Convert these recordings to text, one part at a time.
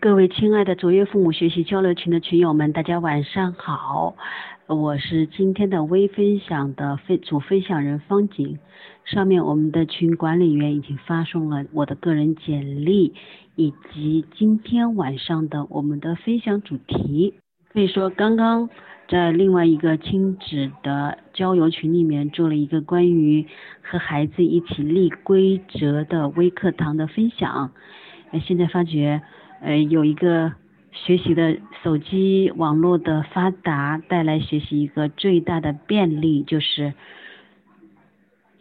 各位亲爱的卓越父母学习交流群的群友们，大家晚上好，我是今天的微分享的分主分享人方景。上面我们的群管理员已经发送了我的个人简历，以及今天晚上的我们的分享主题。可以说，刚刚在另外一个亲子的交流群里面做了一个关于和孩子一起立规则的微课堂的分享。现在发觉。呃，有一个学习的手机网络的发达带来学习一个最大的便利，就是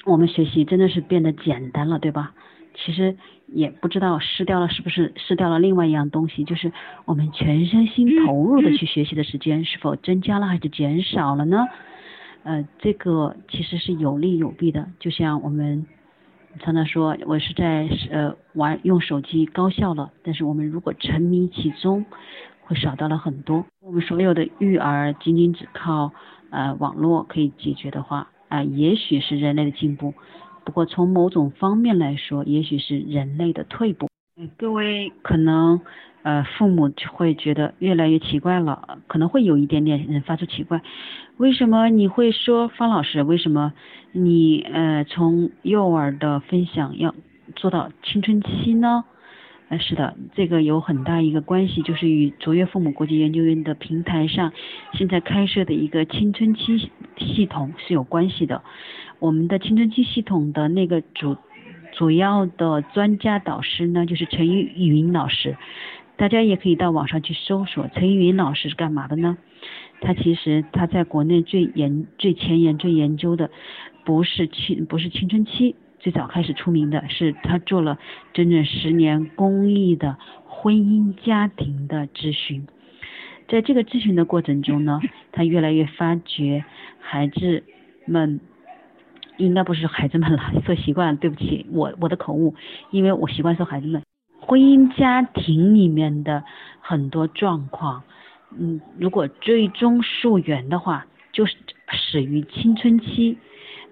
我们学习真的是变得简单了，对吧？其实也不知道失掉了是不是失掉了另外一样东西，就是我们全身心投入的去学习的时间是否增加了还是减少了呢？呃，这个其实是有利有弊的，就像我们。常常说我是在呃玩用手机高效了，但是我们如果沉迷其中，会少到了很多。我们所有的育儿仅仅只靠呃网络可以解决的话，啊，也许是人类的进步，不过从某种方面来说，也许是人类的退步。各位可能。呃，父母会觉得越来越奇怪了，可能会有一点点人发出奇怪，为什么你会说方老师？为什么你呃从幼儿的分享要做到青春期呢？呃，是的，这个有很大一个关系，就是与卓越父母国际研究院的平台上现在开设的一个青春期系统是有关系的。我们的青春期系统的那个主主要的专家导师呢，就是陈玉云老师。大家也可以到网上去搜索陈玉云老师是干嘛的呢？他其实他在国内最研最前沿最研究的不是青不是青春期，最早开始出名的是他做了整整十年公益的婚姻家庭的咨询，在这个咨询的过程中呢，他越来越发觉孩子们应该不是孩子们了，说习惯，对不起，我我的口误，因为我习惯说孩子们。婚姻家庭里面的很多状况，嗯，如果最终溯源的话，就是始于青春期，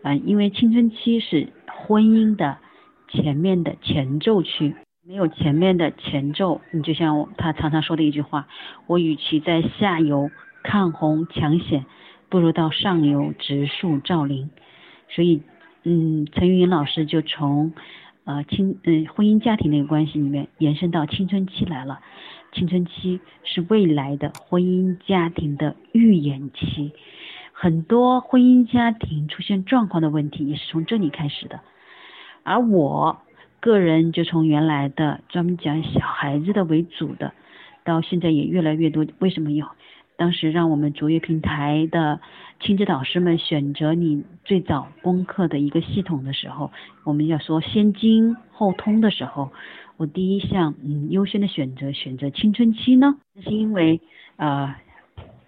嗯，因为青春期是婚姻的前面的前奏区，没有前面的前奏，你就像他常常说的一句话，我与其在下游抗洪抢险，不如到上游植树造林，所以，嗯，陈云老师就从。呃，亲，嗯，婚姻家庭那个关系里面延伸到青春期来了，青春期是未来的婚姻家庭的预演期，很多婚姻家庭出现状况的问题也是从这里开始的，而我个人就从原来的专门讲小孩子的为主的，到现在也越来越多，为什么有？当时让我们卓越平台的亲子导师们选择你最早攻克的一个系统的时候，我们要说先精后通的时候，我第一项嗯优先的选择选择青春期呢，那是因为呃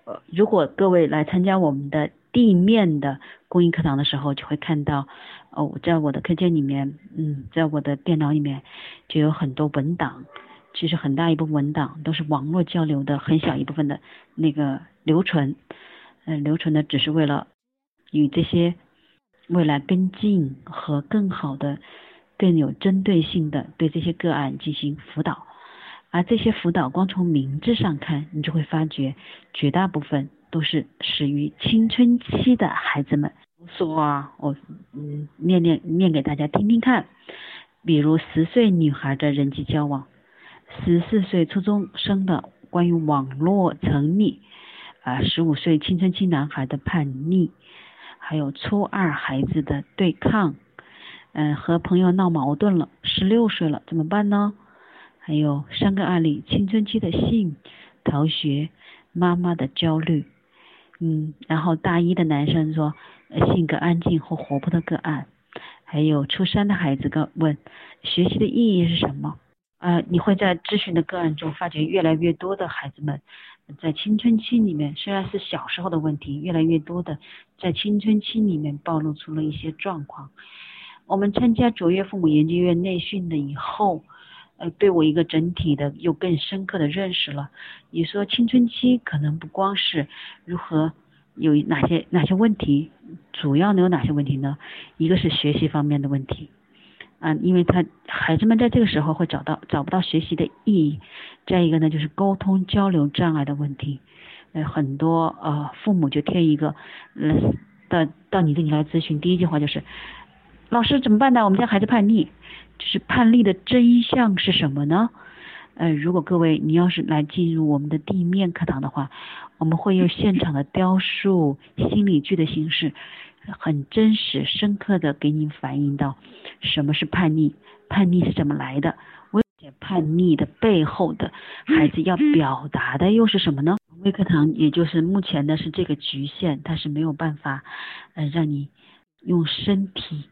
呃如果各位来参加我们的地面的公益课堂的时候，就会看到哦在我的课件里面嗯在我的电脑里面就有很多文档。其实很大一部分文档都是网络交流的，很小一部分的那个留存，嗯，留存的只是为了与这些未来跟进和更好的、更有针对性的对这些个案进行辅导。而这些辅导，光从名字上看，你就会发觉绝大部分都是始于青春期的孩子们。说啊，我嗯念念念给大家听听看，比如十岁女孩的人际交往。十四岁初中生的关于网络沉溺，啊，十五岁青春期男孩的叛逆，还有初二孩子的对抗，嗯，和朋友闹矛盾了，十六岁了怎么办呢？还有三个案例：青春期的性逃学，妈妈的焦虑，嗯，然后大一的男生说性格安静或活泼的个案，还有初三的孩子个问学习的意义是什么？呃，你会在咨询的个案中发觉越来越多的孩子们，在青春期里面，虽然是小时候的问题，越来越多的在青春期里面暴露出了一些状况。我们参加卓越父母研究院内训的以后，呃，对我一个整体的又更深刻的认识了。你说青春期可能不光是如何有哪些哪些问题，主要能有哪些问题呢？一个是学习方面的问题。嗯，因为他孩子们在这个时候会找到找不到学习的意义。再一个呢，就是沟通交流障碍的问题。呃，很多呃父母就添一个，嗯，到到你这里来咨询，第一句话就是，老师怎么办呢？我们家孩子叛逆，就是叛逆的真相是什么呢？呃，如果各位你要是来进入我们的地面课堂的话，我们会用现场的雕塑、心理剧的形式。很真实、深刻的给你反映到什么是叛逆，叛逆是怎么来的，微叛逆的背后的孩子要表达的又是什么呢？微课堂也就是目前的是这个局限，它是没有办法，呃，让你用身体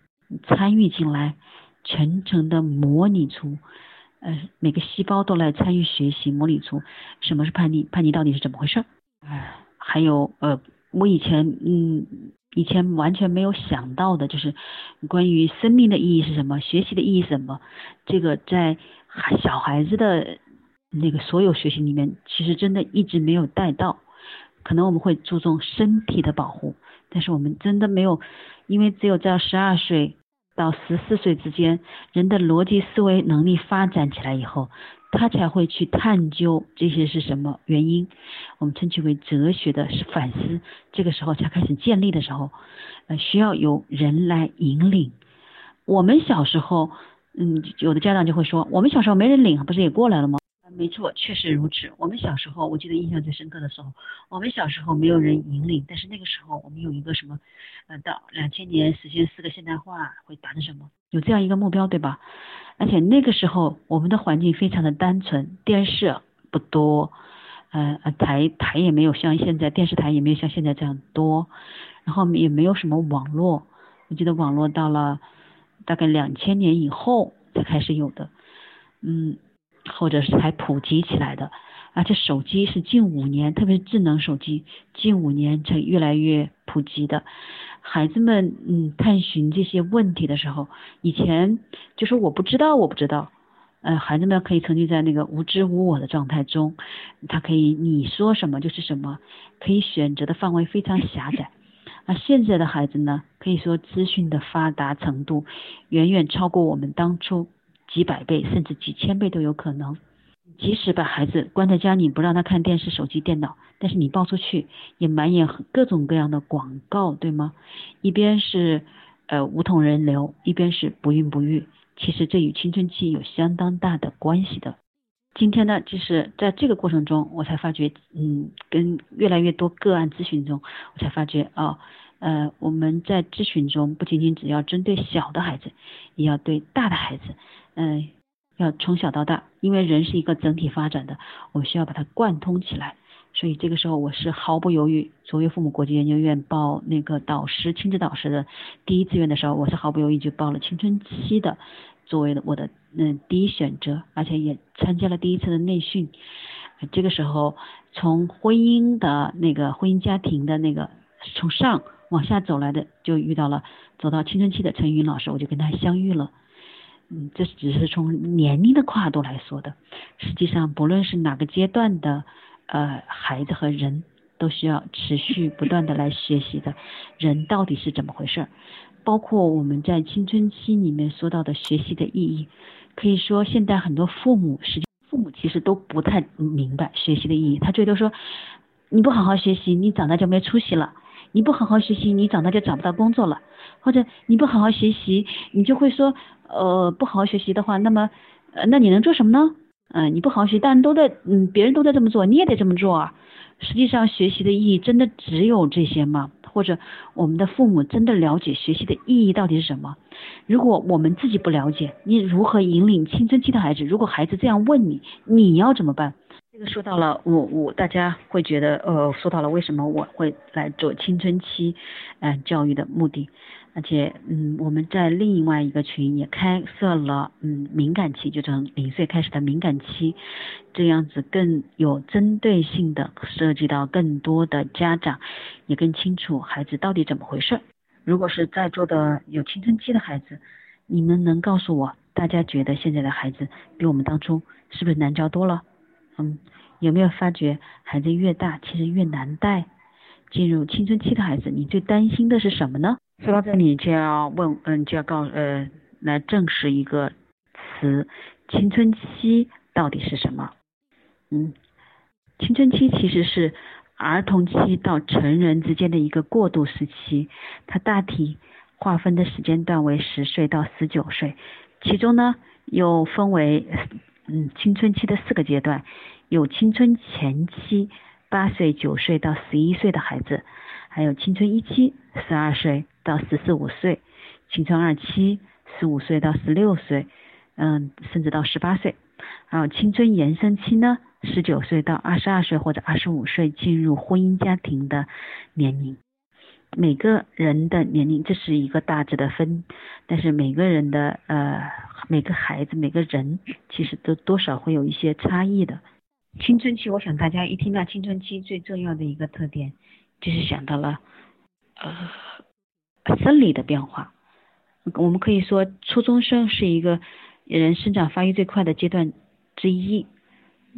参与进来，全程的模拟出，呃，每个细胞都来参与学习，模拟出什么是叛逆，叛逆到底是怎么回事？哎，还有呃，我以前嗯。以前完全没有想到的，就是关于生命的意义是什么，学习的意义是什么。这个在小孩子的那个所有学习里面，其实真的一直没有带到。可能我们会注重身体的保护，但是我们真的没有，因为只有在十二岁到十四岁之间，人的逻辑思维能力发展起来以后。他才会去探究这些是什么原因，我们称其为哲学的反思。这个时候才开始建立的时候，呃，需要有人来引领。我们小时候，嗯，有的家长就会说，我们小时候没人领，不是也过来了吗？没错，确实如此。我们小时候，我记得印象最深刻的时候，我们小时候没有人引领，但是那个时候我们有一个什么，呃，到两千年实现四个现代化会达成什么？有这样一个目标，对吧？而且那个时候我们的环境非常的单纯，电视不多，呃台台也没有像现在电视台也没有像现在这样多，然后也没有什么网络，我记得网络到了大概两千年以后才开始有的，嗯。或者是才普及起来的，而且手机是近五年，特别是智能手机，近五年才越来越普及的。孩子们，嗯，探寻这些问题的时候，以前就说我不知道，我不知道，呃，孩子们可以沉浸在那个无知无我的状态中，他可以你说什么就是什么，可以选择的范围非常狭窄。那现在的孩子呢，可以说资讯的发达程度远远超过我们当初。几百倍甚至几千倍都有可能。即使把孩子关在家里不让他看电视、手机、电脑，但是你抱出去也满眼各种各样的广告，对吗？一边是呃无痛人流，一边是不孕不育。其实这与青春期有相当大的关系的。今天呢，就是在这个过程中，我才发觉，嗯，跟越来越多个案咨询中，我才发觉啊。呃，我们在咨询中不仅仅只要针对小的孩子，也要对大的孩子，嗯，要从小到大，因为人是一个整体发展的，我们需要把它贯通起来。所以这个时候，我是毫不犹豫，卓越父母国际研究院报那个导师亲子导师的第一志愿的时候，我是毫不犹豫就报了青春期的作为我的嗯第一选择，而且也参加了第一次的内训。这个时候，从婚姻的那个婚姻家庭的那个从上。往下走来的，就遇到了走到青春期的陈云老师，我就跟他相遇了。嗯，这只是从年龄的跨度来说的。实际上，不论是哪个阶段的呃孩子和人，都需要持续不断的来学习的。人到底是怎么回事？包括我们在青春期里面说到的学习的意义，可以说现在很多父母，实际父母其实都不太明白学习的意义。他最多说，你不好好学习，你长大就没出息了。你不好好学习，你长大就找不到工作了；或者你不好好学习，你就会说，呃，不好好学习的话，那么，呃，那你能做什么呢？嗯，你不好好学，但都在，嗯，别人都在这么做，你也得这么做啊。实际上，学习的意义真的只有这些吗？或者我们的父母真的了解学习的意义到底是什么？如果我们自己不了解，你如何引领青春期的孩子？如果孩子这样问你，你要怎么办？这个说到了我我大家会觉得呃说到了为什么我会来做青春期嗯教育的目的，而且嗯我们在另外一个群也开设了嗯敏感期，就从零岁开始的敏感期，这样子更有针对性的涉及到更多的家长也更清楚孩子到底怎么回事。如果是在座的有青春期的孩子，你们能告诉我大家觉得现在的孩子比我们当初是不是难教多了？嗯，有没有发觉孩子越大，其实越难带？进入青春期的孩子，你最担心的是什么呢？说到这里就要问，嗯，就要告，呃，来证实一个词：青春期到底是什么？嗯，青春期其实是儿童期到成人之间的一个过渡时期，它大体划分的时间段为十岁到十九岁，其中呢又分为 嗯青春期的四个阶段，有青春前期八岁九岁到十一岁的孩子，还有青春一期十二岁到十四五岁，青春二期十五岁到十六岁，嗯甚至到十八岁，然后青春延伸期呢。十九岁到二十二岁或者二十五岁进入婚姻家庭的年龄，每个人的年龄这是一个大致的分，但是每个人的呃每个孩子每个人其实都多少会有一些差异的。青春期，我想大家一听到青春期最重要的一个特点，就是想到了呃生理的变化。我们可以说初中生是一个人生长发育最快的阶段之一。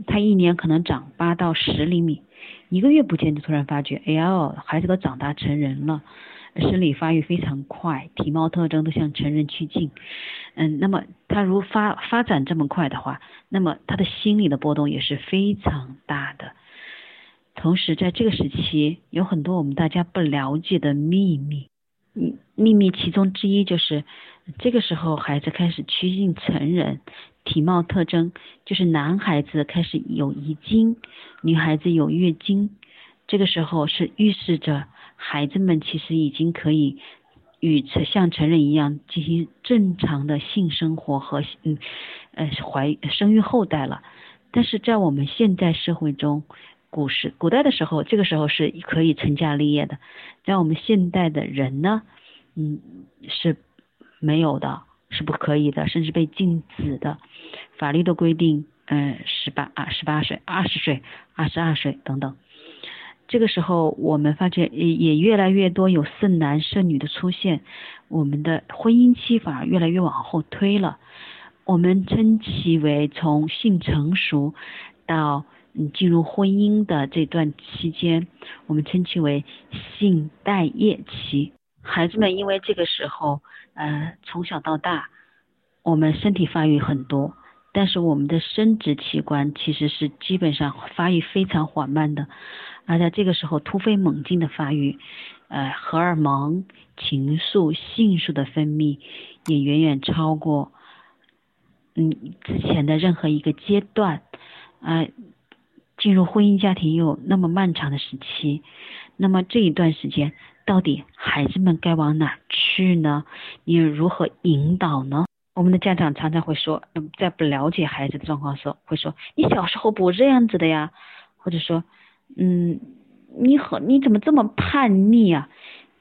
他一年可能长八到十厘米，一个月不见就突然发觉，哎呀，孩子都长大成人了，生理发育非常快，体貌特征都向成人趋近。嗯，那么他如发发展这么快的话，那么他的心理的波动也是非常大的。同时，在这个时期，有很多我们大家不了解的秘密。秘密其中之一就是，这个时候孩子开始趋近成人。体貌特征就是男孩子开始有遗精，女孩子有月经，这个时候是预示着孩子们其实已经可以与像成人一样进行正常的性生活和嗯呃怀生育后代了。但是在我们现在社会中，古时古代的时候，这个时候是可以成家立业的，在我们现代的人呢，嗯是没有的。是不可以的，甚至被禁止的。法律的规定，嗯，十八啊，十八岁、二十岁、二十二岁等等。这个时候，我们发觉也也越来越多有剩男剩女的出现，我们的婚姻期反而越来越往后推了。我们称其为从性成熟到嗯进入婚姻的这段期间，我们称其为性待业期。孩子们因为这个时候，呃，从小到大，我们身体发育很多，但是我们的生殖器官其实是基本上发育非常缓慢的，而在这个时候突飞猛进的发育，呃，荷尔蒙、情愫、性素的分泌也远远超过，嗯，之前的任何一个阶段，呃，进入婚姻家庭又那么漫长的时期，那么这一段时间。到底孩子们该往哪去呢？你如何引导呢？我们的家长常常会说，在不了解孩子的状况时候，会说你小时候不这样子的呀，或者说，嗯，你很你怎么这么叛逆啊？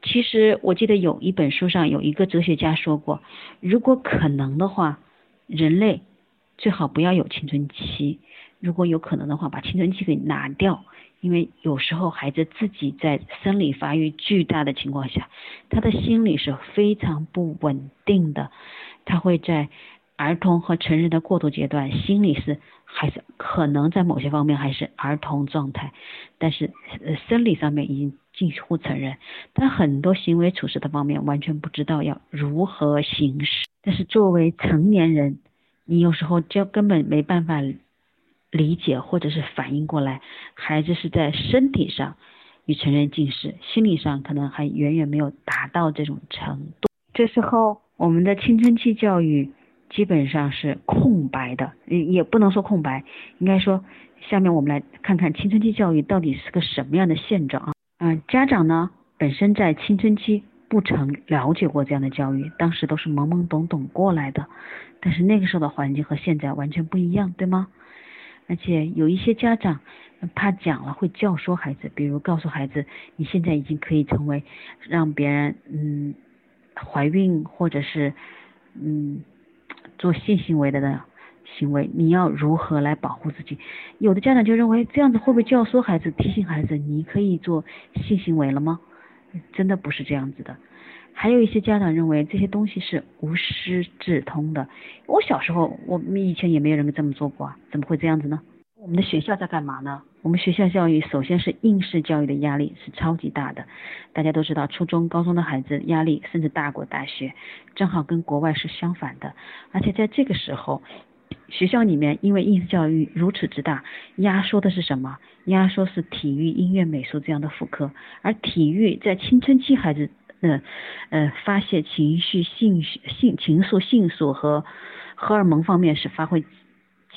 其实我记得有一本书上有一个哲学家说过，如果可能的话，人类最好不要有青春期，如果有可能的话，把青春期给拿掉。因为有时候孩子自己在生理发育巨大的情况下，他的心理是非常不稳定的，他会在儿童和成人的过渡阶段，心理是还是可能在某些方面还是儿童状态，但是呃生理上面已经近乎成人，但很多行为处事的方面完全不知道要如何行事，但是作为成年人，你有时候就根本没办法。理解或者是反应过来，孩子是在身体上与成人近视，心理上可能还远远没有达到这种程度。这时候，我们的青春期教育基本上是空白的，也不能说空白，应该说，下面我们来看看青春期教育到底是个什么样的现状啊？嗯，家长呢本身在青春期不曾了解过这样的教育，当时都是懵懵懂懂过来的，但是那个时候的环境和现在完全不一样，对吗？而且有一些家长怕讲了会教唆孩子，比如告诉孩子，你现在已经可以成为让别人嗯怀孕或者是嗯做性行为的的行为，你要如何来保护自己？有的家长就认为这样子会不会教唆孩子，提醒孩子你可以做性行为了吗？真的不是这样子的。还有一些家长认为这些东西是无师自通的。我小时候，我们以前也没有人这么做过啊，怎么会这样子呢？我们的学校在干嘛呢？我们学校教育首先是应试教育的压力是超级大的，大家都知道，初中、高中的孩子压力甚至大过大学，正好跟国外是相反的。而且在这个时候，学校里面因为应试教育如此之大，压缩的是什么？压缩是体育、音乐、美术这样的副科，而体育在青春期孩子，呃呃发泄情绪、性性情愫、性素和荷尔蒙方面是发挥。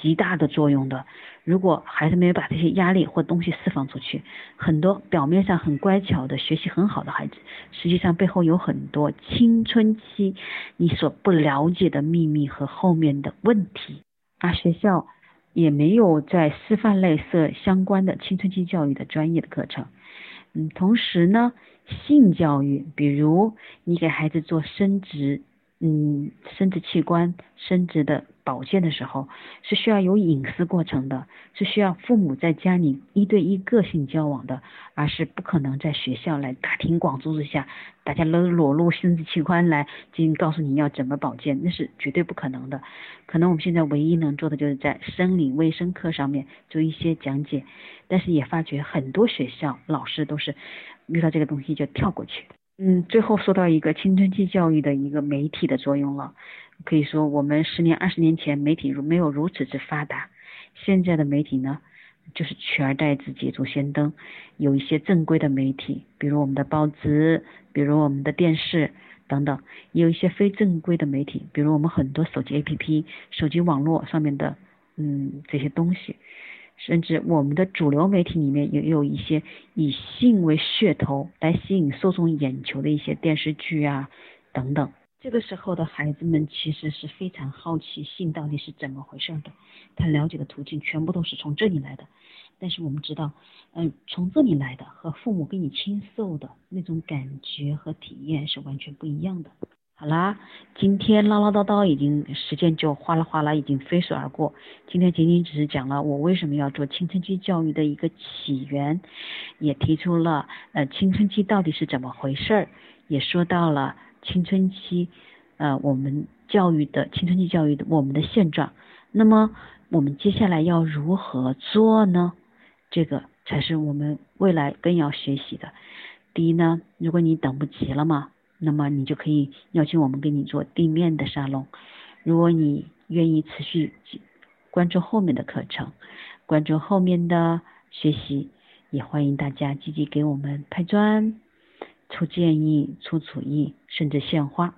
极大的作用的。如果孩子没有把这些压力或东西释放出去，很多表面上很乖巧的学习很好的孩子，实际上背后有很多青春期你所不了解的秘密和后面的问题。而学校也没有在师范类设相关的青春期教育的专业的课程。嗯，同时呢，性教育，比如你给孩子做生殖。嗯，生殖器官、生殖的保健的时候，是需要有隐私过程的，是需要父母在家里一对一个性交往的，而是不可能在学校来大庭广众之下，大家都裸露生殖器官来进行告诉你要怎么保健，那是绝对不可能的。可能我们现在唯一能做的就是在生理卫生课上面做一些讲解，但是也发觉很多学校老师都是遇到这个东西就跳过去。嗯，最后说到一个青春期教育的一个媒体的作用了，可以说我们十年、二十年前媒体如没有如此之发达，现在的媒体呢，就是取而代之、捷足先登，有一些正规的媒体，比如我们的报纸，比如我们的电视等等，也有一些非正规的媒体，比如我们很多手机 APP、手机网络上面的嗯这些东西。甚至我们的主流媒体里面也有一些以性为噱头来吸引受众眼球的一些电视剧啊等等。这个时候的孩子们其实是非常好奇性到底是怎么回事的，他了解的途径全部都是从这里来的。但是我们知道，嗯，从这里来的和父母给你倾诉的那种感觉和体验是完全不一样的。好啦，今天唠唠叨叨已经时间就哗啦哗啦已经飞速而过。今天仅仅只是讲了我为什么要做青春期教育的一个起源，也提出了呃青春期到底是怎么回事儿，也说到了青春期呃我们教育的青春期教育的我们的现状。那么我们接下来要如何做呢？这个才是我们未来更要学习的。第一呢，如果你等不及了嘛。那么你就可以邀请我们给你做地面的沙龙。如果你愿意持续关注后面的课程，关注后面的学习，也欢迎大家积极给我们拍砖、出建议、出主意，甚至献花。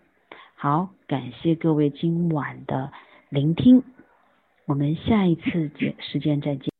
好，感谢各位今晚的聆听，我们下一次节时间再见。